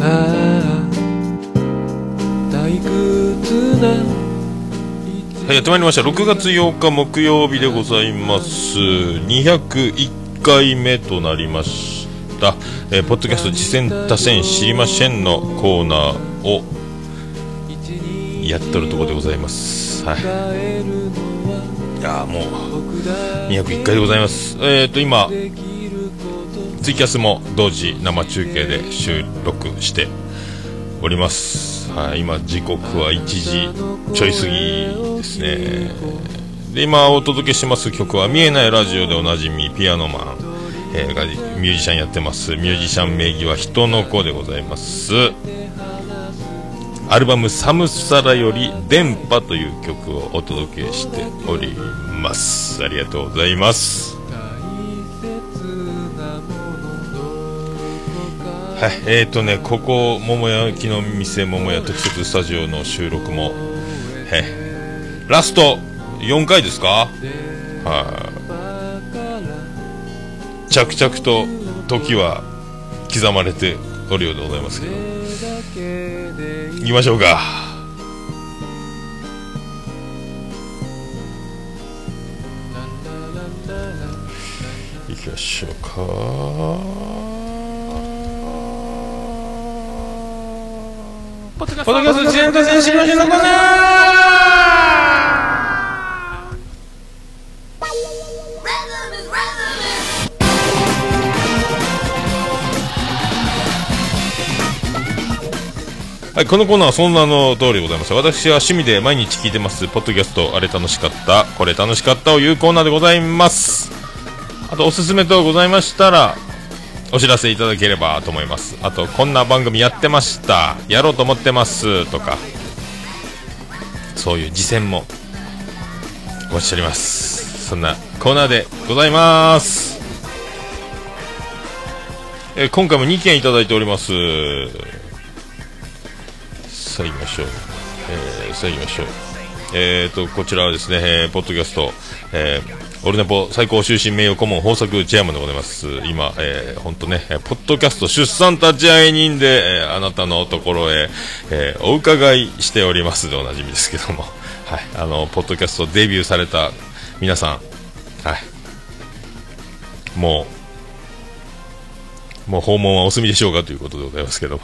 ああ退屈なはい、やってまいりました。6月8日木曜日でございます。201回目となりました、えーポッドキャスト次戦多戦知りませんのコーナーをやっとるところでございます。はい。いやもう201回でございます。えっ、ー、と今ツイキャスも同時生中継で収録しております、はい、今時刻は1時ちょい過ぎですね。で今お届けします曲は「見えないラジオ」でおなじみピアノマン、えーがミュージシャンやってます。ミュージシャン名義は人の子でございます。アルバム「寒さらより電波」という曲をお届けしております。ありがとうございます。はい、えーとね、ここ、桃焼きの店、桃屋特設スタジオの収録も、はい、ラスト4回ですか？はい、着々と時は刻まれておるようでございますけど、行きましょうか。行きましょうか。ポッドキャスト自然と選手の日のコーナーはい、このコーナーはその名の通りでございます。私は趣味で毎日聞いてます、ポッドキャスト、あれ楽しかった、これ楽しかったをいうコーナーでございます。あと、おすすめ等ございましたら、お知らせいただければと思います。あとこんな番組やってました。やろうと思ってます。とかそういう次戦もお待ちしております。そんなコーナーでございます。え今回も2件いただいております。さあ行きましょう、えーさあ行きましょう。えーとこちらはですね、えーポッドキャスト、えーオルネポ最高終身名誉顧問豊作チェアマンでございます。今、えー、ほんとね、ポッドキャスト出産立ち会い人で、えーあなたのところへ、えーお伺いしております。でおなじみですけども、はい、あの、ポッドキャストデビューされた皆さん、はい、もう、もう訪問はお済みでしょうかということでございますけども。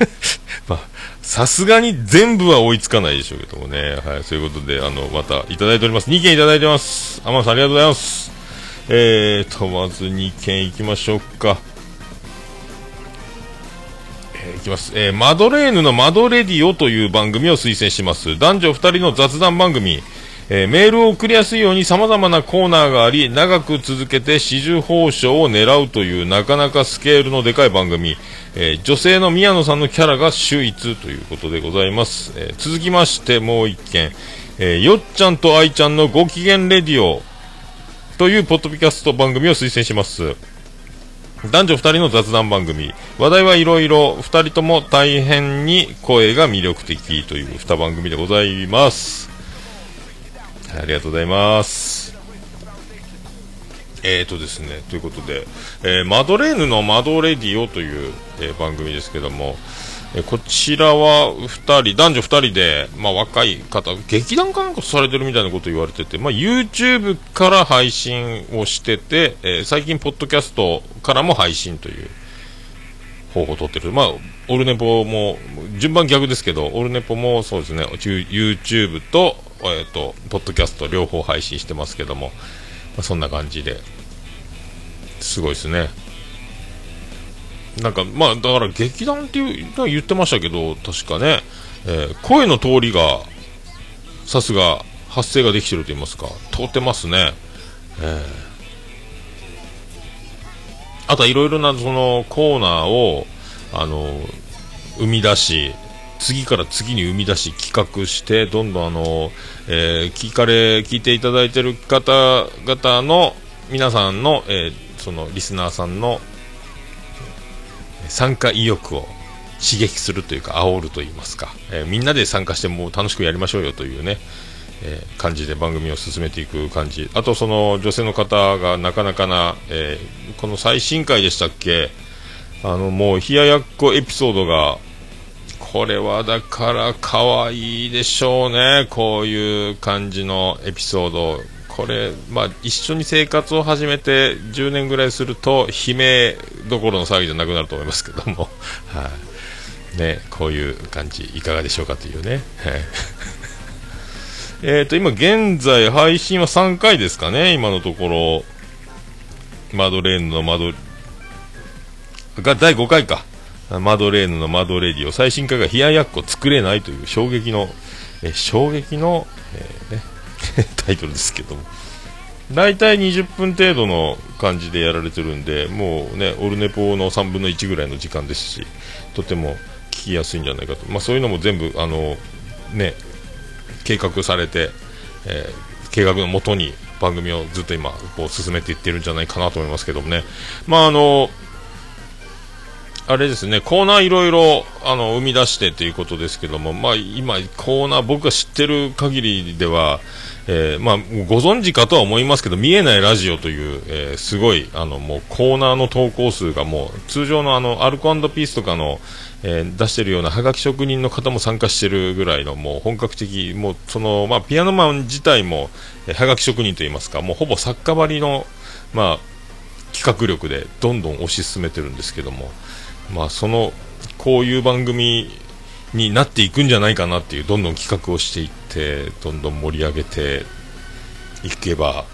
まあ、さすがに全部は追いつかないでしょうけどもね。はい、そういうことで、あの、またいただいております。2件いただいてます。天野さんありがとうございます。えーと、まず2件いきましょうか。えーいきます。えーマドレーヌのマドレディオという番組を推薦します。男女2人の雑談番組。えーメールを送りやすいように様々なコーナーがあり、長く続けて支持報奨を狙うというなかなかスケールのでかい番組。えー女性の宮野さんのキャラが秀逸ということでございます。えー続きましてもう一件。えーよっちゃんと愛ちゃんのご機嫌レディオというポッドキャスト番組を推薦します。男女2人の雑談番組話題はいろいろ2人とも大変に声が魅力的という2番組でございますありがとうございますえーとですねということで、えーマドレーヌのマドレディオという、えー番組ですけども、えーこちらは2人男女2人で、まあ、若い方劇団かなんかされてるみたいなこと言われてて、まあ、YouTube から配信をしてて、え最近ポッドキャストからも配信という方法を取ってる。まあオルネポも順番逆ですけどオルネポもそうですね。YouTube と,、えー、とポッドキャスト両方配信してますけども、あ、そんな感じで。すごいですね。なんかまあだから劇団っていう言ってましたけど確かね、えー声の通りがさすが発声ができてると言いますか。通ってますね。えー。あとはいろいろなそのコーナーをあの生み出し次から次に生み出し企画してどんどんあの、えー聞かれ聞いていただいてる方々の皆さんの、えーそのリスナーさんの参加意欲を刺激するというか煽ると言いますか、えーみんなで参加してもう楽しくやりましょうよというね、えー感じで番組を進めていく感じ。あとその女性の方がなかなかな、えーこの最新回でしたっけ？あの、もう、冷ややっこエピソードが、これはだから可愛いでしょうね。こういう感じのエピソード。これ、まあ、一緒に生活を始めて10年ぐらいすると、悲鳴どころの騒ぎじゃなくなると思いますけども。はい、ね、こういう感じ、いかがでしょうかというね。えっと、今現在配信は3回ですかね、今のところ。マドレーヌのマド、が第5回か。マドレーヌのマドレディオ最新回が冷ややっこ作れないという衝撃の、え衝撃の、えー、ね、タイトルですけども。大体20分程度の感じでやられてるんで、もうね、オルネポの3分の1ぐらいの時間ですし、とても聞きやすいんじゃないかと。まあそういうのも全部、あの、ね、計画されて、えー、計画のもとに番組をずっと今、こう進めていってるんじゃないかなと思いますけどもね。まああの、あれですね、コーナーいろいろ、あの、生み出してということですけども、まあ、今、コーナー、僕が知ってる限りでは、えー、まあ、ご存知かとは思いますけど、見えないラジオという、えー、すごい、あの、もうコーナーの投稿数がもう、通常のあの、アルコピースとかの、えー、出してるようなはがき職人の方も参加してるぐらいの、もう本格的、もう、その、まあ、ピアノマン自体も、えはがき職人といいますか、もうほぼ作家張りの、まあ、企画力でどんどん推し進めてるんですけども、まあ、そのこういう番組になっていくんじゃないかなっていうどんどん企画をしていってどんどん盛り上げていけば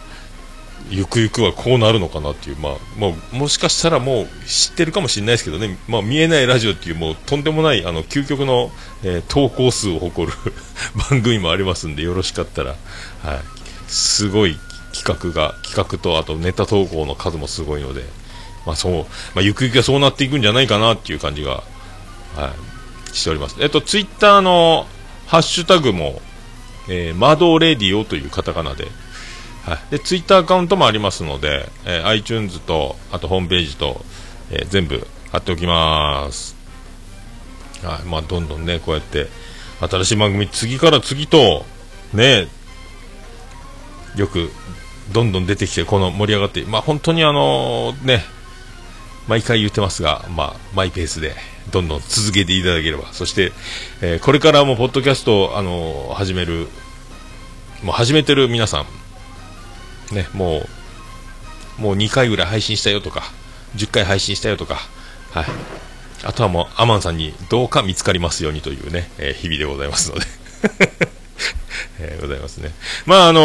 ゆくゆくはこうなるのかなっていう、まあ、もうもしかしたらもう知ってるかもしれないですけどね、まあ、見えないラジオっていうもうとんでもないあの究極の、えー、投稿数を誇る 番組もありますんでよろしかったら、はい、すごい企画が企画とあとネタ投稿の数もすごいので。まあそう、まあ、ゆくゆくはそうなっていくんじゃないかなっていう感じが、はい、しております。えっと、ツイッターのハッシュタグも、えー、マドレディオというカタカナで、はい、で、ツイッターアカウントもありますので、えー、iTunes と、あとホームページと、えー、全部貼っておきます。はい、まあ、どんどんね、こうやって、新しい番組、次から次と、ね、よく、どんどん出てきて、この盛り上がって、まあ、本当にあのね、毎回言ってますが、まあ、マイペースで、どんどん続けていただければ、そして、えー、これからもポッドキャスト、あのー、始める、もう始めてる皆さん、ね、もう、もう2回ぐらい配信したよとか、10回配信したよとか、はい。あとはもう、アマンさんにどうか見つかりますようにというね、えー、日々でございますので えー、ございますね。まあ、あの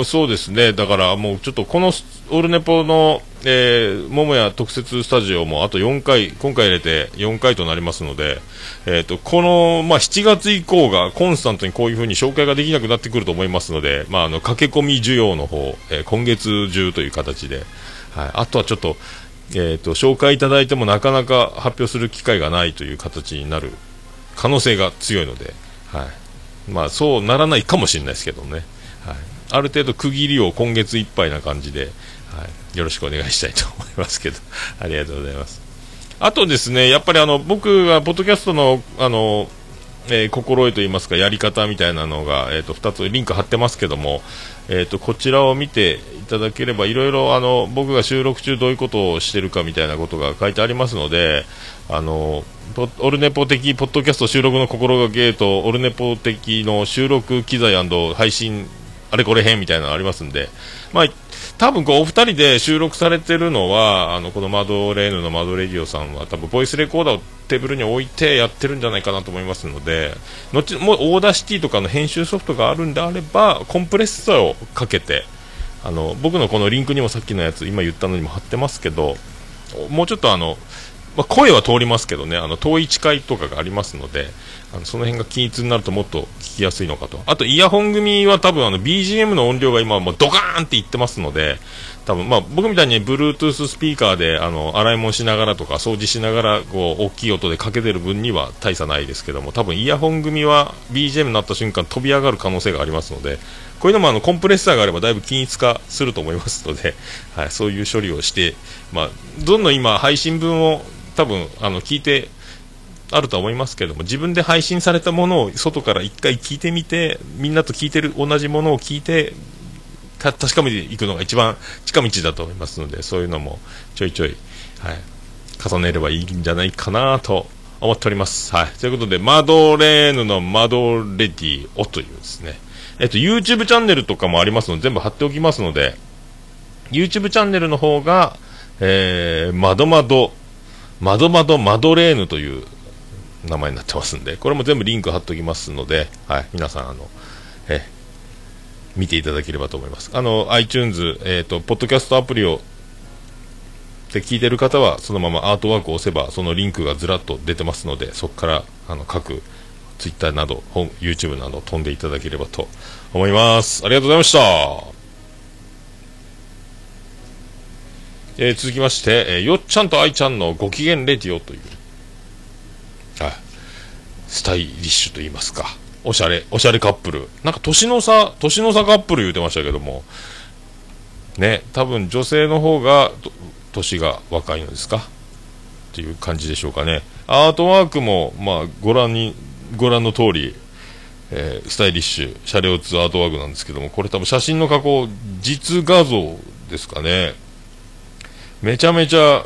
ー、そうですね。だからもうちょっとこのオルネポの、えー、桃屋特設スタジオもあと4回、今回入れて4回となりますので、えっ、ー、と、この、まあ、7月以降がコンスタントにこういうふうに紹介ができなくなってくると思いますので、まあ、あの、駆け込み需要の方、えー、今月中という形で、はい。あとはちょっと、えっ、と、紹介いただいてもなかなか発表する機会がないという形になる可能性が強いので、はい。まあ、そうならないかもしれないですけどね、はい、ある程度区切りを今月いっぱいな感じで、よろしくお願いしたいと思いますけど、ありがとうございます。あとですね、やっぱりあの僕がポッドキャストのあの、えー、心得といいますか、やり方みたいなのが、えーと、2つリンク貼ってますけども、えーと、こちらを見ていただければ、いろいろあの僕が収録中どういうことをしてるかみたいなことが書いてありますので、あのオルネポ的ポッドキャスト収録の心がけと、オルネポ的の収録機材配信、あれこれ編みたいなのありますんで、まあ、多分こうお二人で収録されてるのは、あのこのマドレーヌのマドレディオさんは、多分ボイスレコーダーをテーブルに置いてやってるんじゃないかなと思いますので、後もう Audacity とかの編集ソフトがあるんであれば、コンプレッサーをかけて、あの僕のこのリンクにもさっきのやつ、今言ったのにも貼ってますけど、もうちょっとあの、まあ、声は通りますけどね、あの遠い近いとかがありますので、あのその辺が均一になるともっと聞きやすいのかと。あと、イヤホン組は多分あの BGM の音量が今もうドカーンっていってますので、多分まあ僕みたいに Bluetooth スピーカーであの洗い物しながらとか掃除しながらこう大きい音でかけてる分には大差ないですけども、多分イヤホン組は BGM になった瞬間飛び上がる可能性がありますので、こういうのもあのコンプレッサーがあればだいぶ均一化すると思いますので、はい、そういう処理をして、まあ、どんどん今配信分を多分あの聞いてあると思いますけども自分で配信されたものを外から1回聞いてみてみんなと聞いてる同じものを聞いて確かめていくのが一番近道だと思いますのでそういうのもちょいちょい、はい、重ねればいいんじゃないかなと思っております。はい。ということで、マドレーヌのマドレディオというですね、えっと、YouTube チャンネルとかもありますので、全部貼っておきますので、YouTube チャンネルの方が、えー、まどまど、まどまどマドレーヌという名前になってますんで、これも全部リンク貼っておきますので、はい、皆さん、あの、え見ていただければと思います。あの、iTunes、えっ、ー、と、ポッドキャストアプリを、で聞いてる方は、そのままアートワークを押せば、そのリンクがずらっと出てますので、そこから、あの、各、Twitter など、本、YouTube など飛んでいただければと思います。ありがとうございました。えー、続きまして、えー、よっちゃんとあいちゃんのご機嫌レディオという、はい、スタイリッシュと言いますか、おしゃれ、おしゃれカップル。なんか年の差、年の差カップル言うてましたけども、ね、多分女性の方が、年が若いのですか？っていう感じでしょうかね。アートワークも、まあ、ご覧に、ご覧の通り、えー、スタイリッシュ、車両2アートワークなんですけども、これ多分写真の加工、実画像ですかね。めちゃめちゃ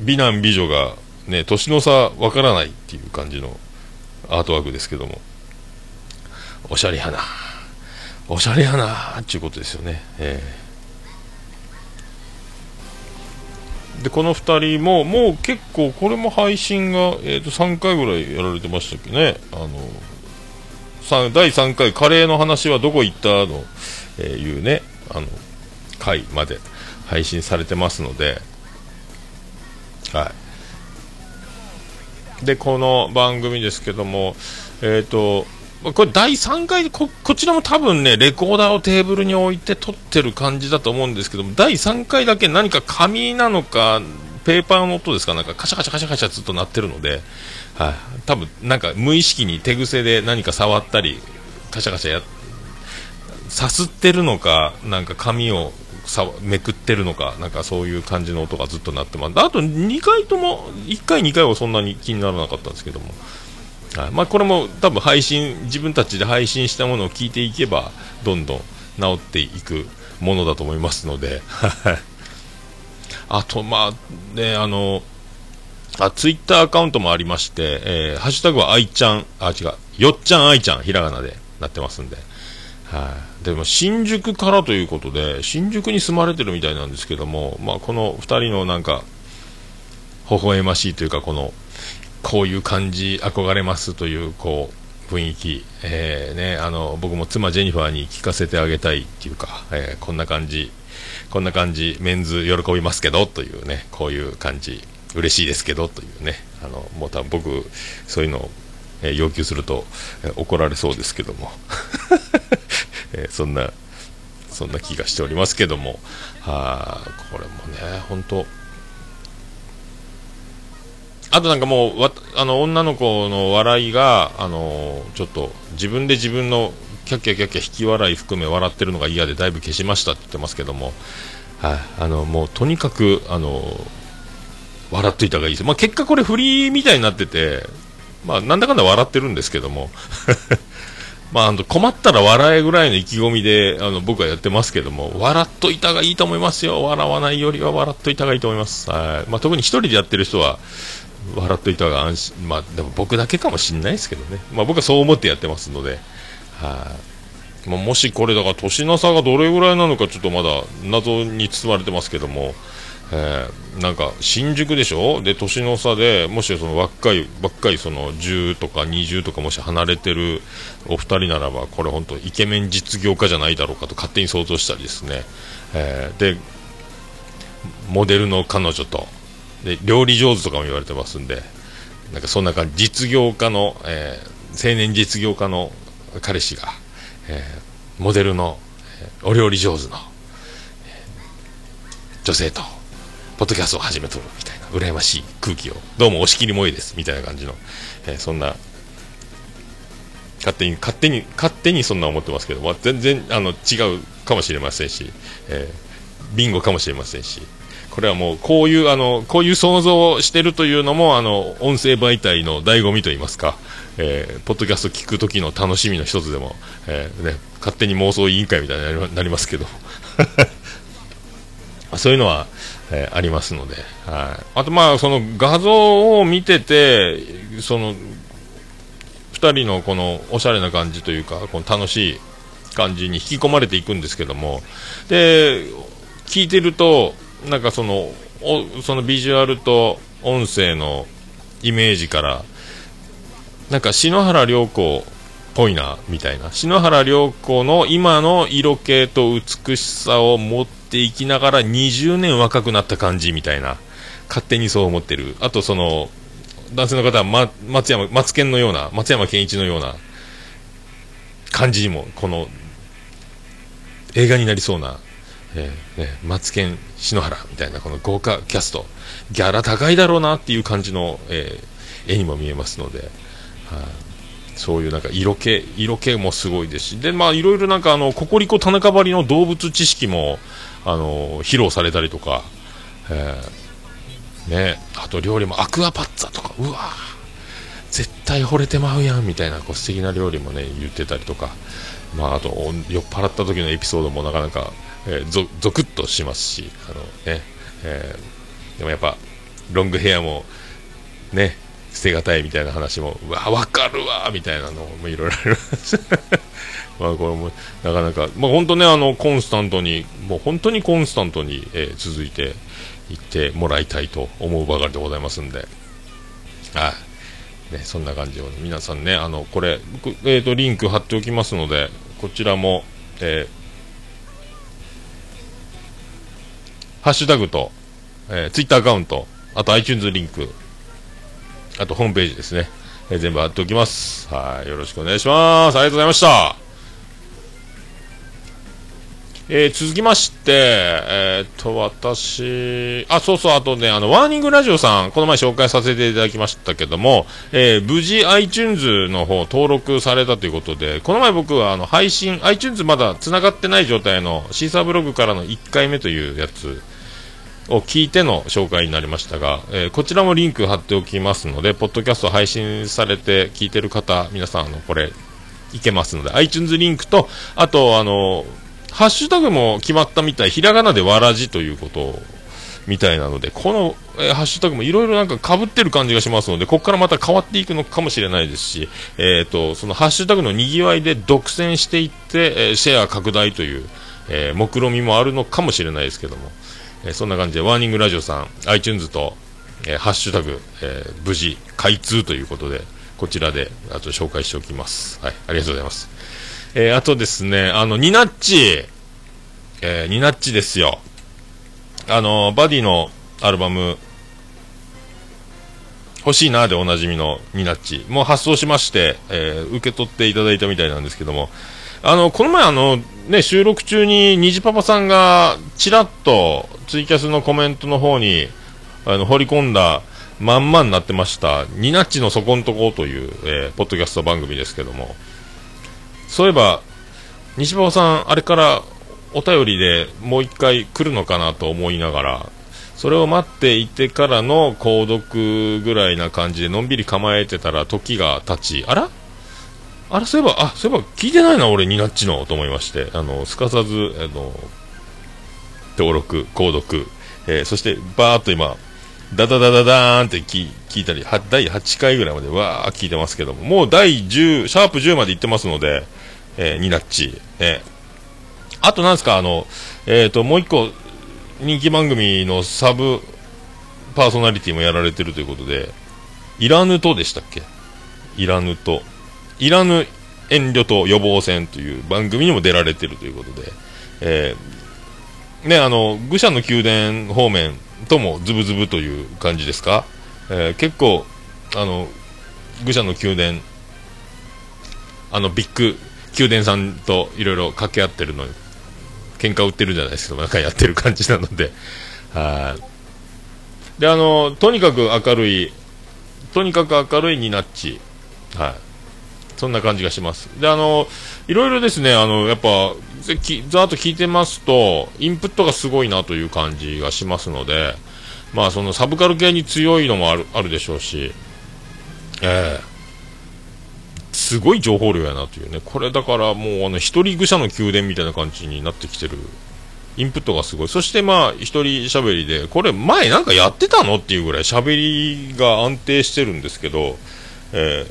美男美女が、ね、年の差わからないっていう感じのアートワークですけども。おしゃれやな。おしゃれやなっていうことですよね、えー、でこの2人ももう結構これも配信が、えー、と3回ぐらいやられてましたっけね。あの第3回カレーの話はどこ行ったの、えー、いうねあの回まで配信されてますので。はい。でこの番組ですけどもえっ、ー、とこれ第3回こ、こちらも多分ね、レコーダーをテーブルに置いて撮ってる感じだと思うんですけども、第3回だけ何か紙なのか、ペーパーの音ですか、なんかカシャカシャカシャカシャずっと鳴ってるので、はい、多分なんか無意識に手癖で何か触ったり、カシャカシャや、さすってるのか、なんか紙をさめくってるのか、なんかそういう感じの音がずっと鳴ってます。あと2回とも、1回、2回はそんなに気にならなかったんですけども。はい。まあ、これも多分配信自分たちで配信したものを聞いていけばどんどん治っていくものだと思いますので。あとまあねあのあツイッターアカウントもありまして、えー、ハッシュタグはあいちゃんあ違う。よっちゃんあいちゃんひらがなでなってますんで。はい、でも新宿からということで新宿に住まれてるみたいなんですけども、まあ、この2人のなんか微笑ましいというかこのこういう感じ憧れますというこう雰囲気、えーね、あの僕も妻ジェニファーに聞かせてあげたいっていうか、えー、こんな感じこんな感じメンズ喜びますけどというねこういう感じ嬉しいですけどというねあのもう多分僕そういうのを、え、要求すると、怒られそうですけども、えー、そんなそんな気がしておりますけども。はこれもね本当。あとなんかもうわあの女の子の笑いが、あのちょっと自分で自分のキャッキャキャッキャ引き笑い含め笑ってるのが嫌でだいぶ消しましたって言ってますけども、はい、あのもうとにかく、あの笑っといた方がいいです、まあ、結果これフリーみたいになってて、まあ、なんだかんだ笑ってるんですけども。まあ、あの困ったら笑えぐらいの意気込みであの僕はやってますけども笑っといたがいいと思いますよ。笑わないよりは笑っといたがいいと思います、はい。まあ、特に1人でやってる人は笑っといたが安心、まあ、でも僕だけかもしれないですけどね、まあ、僕はそう思ってやってますので、はい、まあ、もしこれだから年の差がどれぐらいなのかちょっとまだ謎に包まれてますけども、えー、なんか新宿でしょ？で年の差でもしその若い若いその10とか20とかもし離れてるお二人ならばこれ本当イケメン実業家じゃないだろうかと勝手に想像したりですね、えー、でモデルの彼女とで料理上手とかも言われてますんでなんかそんな感じ実業家の、えー、青年実業家の彼氏が、えー、モデルの、えー、お料理上手の、え女性と。ポッドキャストを始めとるみたいな羨ましい空気を。どうも押し切りもいいですみたいな感じの、えそんな勝手に勝手に勝手にそんな思ってますけど、まあ、全然あの違うかもしれませんし、えビンゴかもしれませんしこれはもうこういうあのこういう想像をしてるというのもあの音声媒体の醍醐味といいますか、えー、ポッドキャスト聞く時の楽しみの一つでも、えー、ね、勝手に妄想委員会みたいになりますけど。あ、そういうのは、えー、ありますので、はい。あと、まあ、その画像を見てて、その、2人のこのおしゃれな感じというか、この楽しい感じに引き込まれていくんですけども、で、聞いてると、なんかその、おそのビジュアルと音声のイメージから、なんか篠原涼子ぽいな、みたいな。篠原涼子の今の色気と美しさを持っていきながら20年若くなった感じみたいな。勝手にそう思ってる。あとその、男性の方は、ま、松山、松健のような、松山健一のような感じにも、この、映画になりそうな、えーね、松健、篠原みたいな、この豪華キャスト、ギャラ高いだろうなっていう感じの、えー、絵にも見えますので、はい、そういうなんか色気、色気もすごいですし、で、まあいろいろなんかあの、ココリコ田中張りの動物知識も、あの、披露されたりとか、えー、ね、あと料理もアクアパッツァとか、うわ絶対惚れてまうやんみたいなこう素敵な料理もね言ってたりとか、まあ、あと酔っ払った時のエピソードもなかなか、えー、ゾゾクッとしますしあの、ねえー、でもやっぱロングヘアもね捨てがたいみたいな話もうわ分かるわみたいなのもいろいろあります。まあこれもなかなか、まあ、本当ねあのコンスタントにもう本当にコンスタントに、えー、続いていってもらいたいと思うばかりでございますんで。はい、ね、そんな感じを皆さんねあのこれ、えーと、リンク貼っておきますのでこちらも、えー、ハッシュタグと、えー、ツイッターアカウントあと iTunes リンクあとホームページですね、えー、全部貼っておきます。はい。よろしくお願いします。ありがとうございました。えー、続きまして、えー、っと、私、あ、そうそう、あとね、あの、ワーニングラジオさん、この前紹介させていただきましたけども、えー、無事 iTunes の方登録されたということで、この前僕はあの、配信、iTunes まだ繋がってない状態のシーサーブログからの1回目というやつを聞いての紹介になりましたが、え、こちらもリンク貼っておきますので、ポッドキャスト配信されて聞いてる方、皆さん、あの、これ、いけますので、iTunes リンクと、あと、あの、ハッシュタグも決まったみたい、ひらがなでわらじということみたいなので、この、えー、ハッシュタグもいろいろなんか被ってる感じがしますので、ここからまた変わっていくのかもしれないですし、えっ、ー、と、そのハッシュタグの賑わいで独占していって、えー、シェア拡大という、えー、目論みもあるのかもしれないですけども、えそんな感じで、ワーニングラジオさん、iTunes と、えハッシュタグ、え無事開通ということで、こちらで、あと紹介しておきます。はい、ありがとうございます。えー、あとですね、あの、ニナッチ、えー、ニナッチですよ。あの、バディのアルバム、欲しいなでおなじみのニナッチ。もう発送しまして、えー、受け取っていただいたみたいなんですけども、あの、この前あの、ね、収録中に虹パパさんが、ちらっとツイキャスのコメントの方に、あの、掘り込んだ、まんまになってました、ニナッチのそこんとこという、えー、ポッドキャスト番組ですけども、そういえば、西馬さん、あれからお便りでもう一回来るのかなと思いながら、それを待っていてからの購読ぐらいな感じでのんびり構えてたら時が経ち、あら？あれ、そういえば、あ、そういえば聞いてないな、俺、ニナッチの、と思いまして、あの、すかさず、あの、登録、購読、えー、そして、バーっと今、ダダダダダーンって聞いたりは、第8回ぐらいまでわー聞いてますけども、もう第10、シャープ10まで行ってますので、えー、ニナッチ、えー、あとなんですか、あの、えっ、ー、と、もう一個、人気番組のサブパーソナリティもやられてるということで、いらぬとでしたっけ？いらぬと。いらぬ遠慮と予防戦という番組にも出られてるということで、えー、ね、あの、愚者の宮殿方面ともズブズブという感じですか、えー、結構、あの、愚者の宮殿、あの、ビッグ宮殿さんといろいろ掛け合ってるのに、喧嘩売ってるじゃないですけど、なんかやってる感じなので、はい。で、あの、とにかく明るい、とにかく明るいニナッチ、はい。そんな感じがします。で、あの、いろいろですね、あの、やっぱ、ざっと聞いてますと、インプットがすごいなという感じがしますので、まあ、そのサブカル系に強いのもあるあるでしょうし、ええーすごい情報量やなというね、これだからもう、あの、一人愚者の宮殿みたいな感じになってきてるインプットがすごい。そしてまあ、一人喋りで、これ前なんかやってたのっていうぐらい喋りが安定してるんですけど、え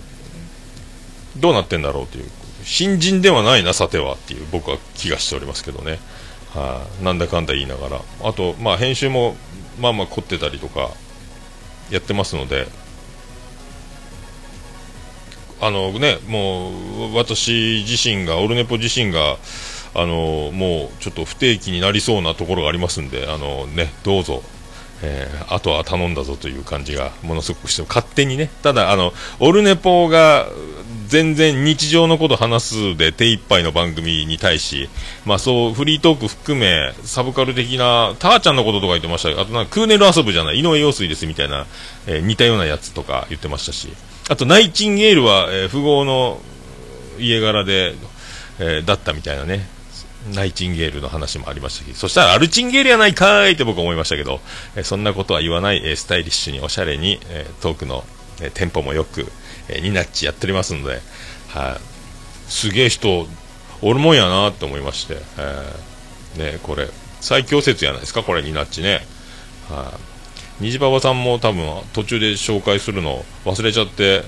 ー、どうなってんだろうという。新人ではないな、さてはっていう僕は気がしておりますけどね。はあ、なんだかんだ言いながら。あと、まあ編集もまあまあ凝ってたりとか、やってますので、あのね、もう私自身が、オルネポ自身が、あのもうちょっと不定期になりそうなところがありますんで、あのね、どうぞ、えー、あとは頼んだぞという感じがものすごくして勝手にね、ただ、あのオルネポが全然日常のこと話すで手一杯の番組に対し、まあそう、フリートーク含め、サブカル的な、ターちゃんのこととか言ってました。あとなんかクーネル遊ぶじゃない、井上陽水ですみたいな、えー、似たようなやつとか言ってましたし、あとナイチンゲールは、えー、富豪の家柄で、えー、だったみたいなね、ナイチンゲールの話もありましたし、そしたらアルチンゲールやないかーいって僕思いましたけど、えー、そんなことは言わない、えー、スタイリッシュにおしゃれに、えー、トークの、えー、テンポもよく、えー、ニナッチやっておりますので、はい、すげえ人、おるもんやなって思いまして、えー、ね、これ、最強説やないですか、これ、ニナッチね。はい、虹パパさんも多分途中で紹介するの忘れちゃって、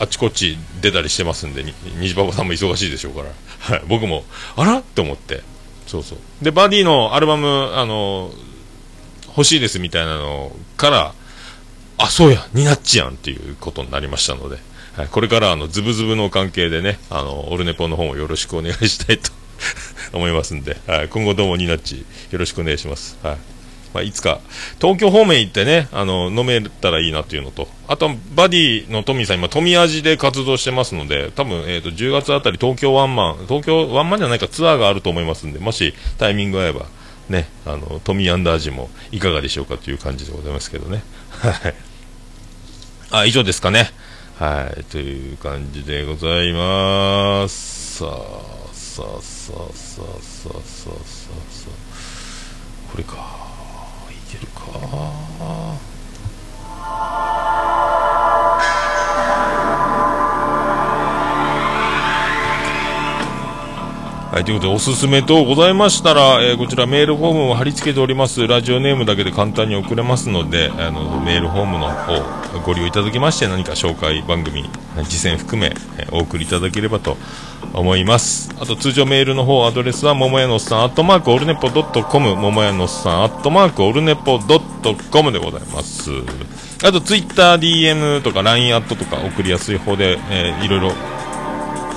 あっちこっち出たりしてますんで、虹パパさんも忙しいでしょうから、はい、僕も、あら？って思って、そうそう。で、バディのアルバム、あの、欲しいですみたいなのから、あ、そうや、ニナッチやんっていうことになりましたので、はい、これからあの、ズブズブの関係でね、あの、オルネポの方もよろしくお願いしたいと 思いますんで、はい、今後ともニナッチよろしくお願いします。はい。まあ、いつか。東京方面行ってねあの飲めたらいいなっていうのと。あとバディのトミーさん今富味で活動してますので多分、えーと、10月あたり東京ワンマン東京ワンマンじゃないかツアーがあると思いますんでもしタイミング合えばねあのトミーアンダージもいかがでしょうかという感じでございますけどね。はい。あ以上ですかね。はい。という感じでございます。さあさあさあさあさあさあさあ。これか。はあ。はい、ということで、おすすめ等ございましたら、えー、こちらメールフォームを貼り付けております。ラジオネームだけで簡単に送れますので、あの、メールフォームの方、ご利用いただきまして、何か紹介番組、実践含め、えー、お送りいただければと思います。あと、通常メールの方、アドレスは、ももやのっさん、アットマーク、オルネポドットコム、ももやのっさん、アットマーク、オルネポドットコムでございます。あと、ツイッター、DM とか、LINE アットとか送りやすい方で、えー、いろいろ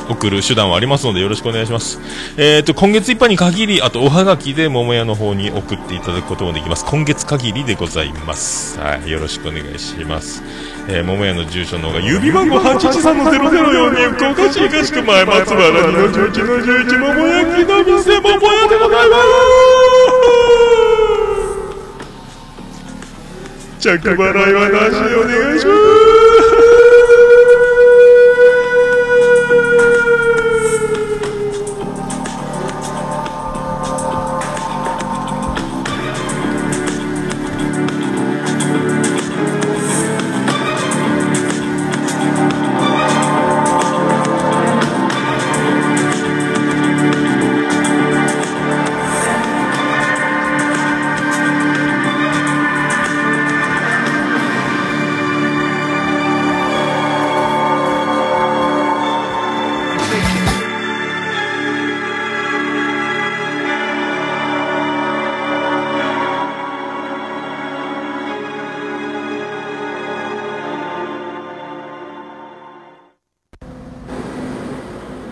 送る手段はありますのでよろしくお願いします。えっ、ー、と、今月いっぱいに限り、あとおはがきで桃屋の方に送っていただくこともできます。今月限りでございます。はい、よろしくお願いします。えー、桃屋の住所の方が、指番号813-004に福岡市東区前松原2の11の11桃焼きの店桃屋でございます着払いはなしでお願いします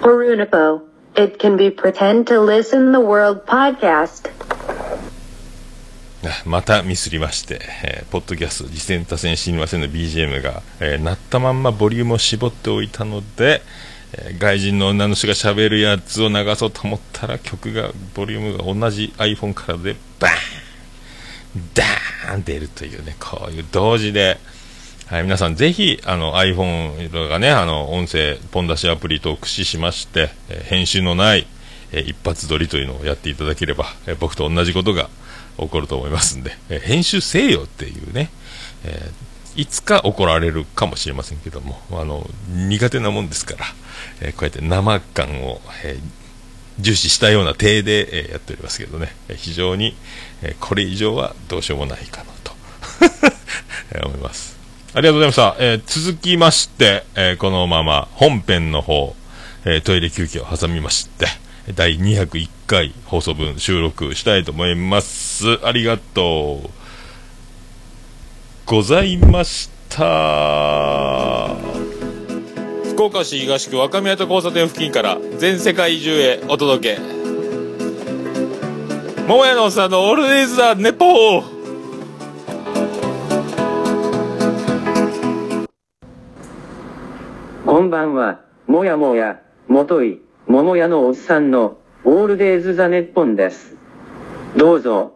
Unipo. It can be pretend to listen the world podcast. またミスりまして、えー、ポッドキャスト、実践多戦知りませんの BGM が、えー、鳴ったまんまボリュームを絞っておいたので、えー、外人の女の人が喋るやつを流そうと思ったら曲が、ボリュームが同じ iPhone からで、バーンダーン出るというね、こういう同時で、はい、皆さんぜひ、あの、iPhone とかね、あの、音声、ポン出しアプリと駆使しまして、え、編集のない、え、一発撮りというのをやっていただければ、え、僕と同じことが起こると思いますんで、え編集せよっていうね、えいつか怒られるかもしれませんけども、あの、苦手なもんですから、えこうやって生感を、え重視したような体で、えやっておりますけどね、え非常に、えこれ以上はどうしようもないかなと 思います。ありがとうございました。えー続きまして、えーこのまま本編の方、えートイレ休憩を挟みまして、第201回放送分収録したいと思います。ありがとうございました。福岡市東区若宮と交差点付近から全世界中へお届け。桃屋のおっさんのオールディーズ・ザ・ネポーこんばんは、もやもや、もとい、ももやのおっさんの、オールデイズ・ザ・ネッポンです。どうぞ、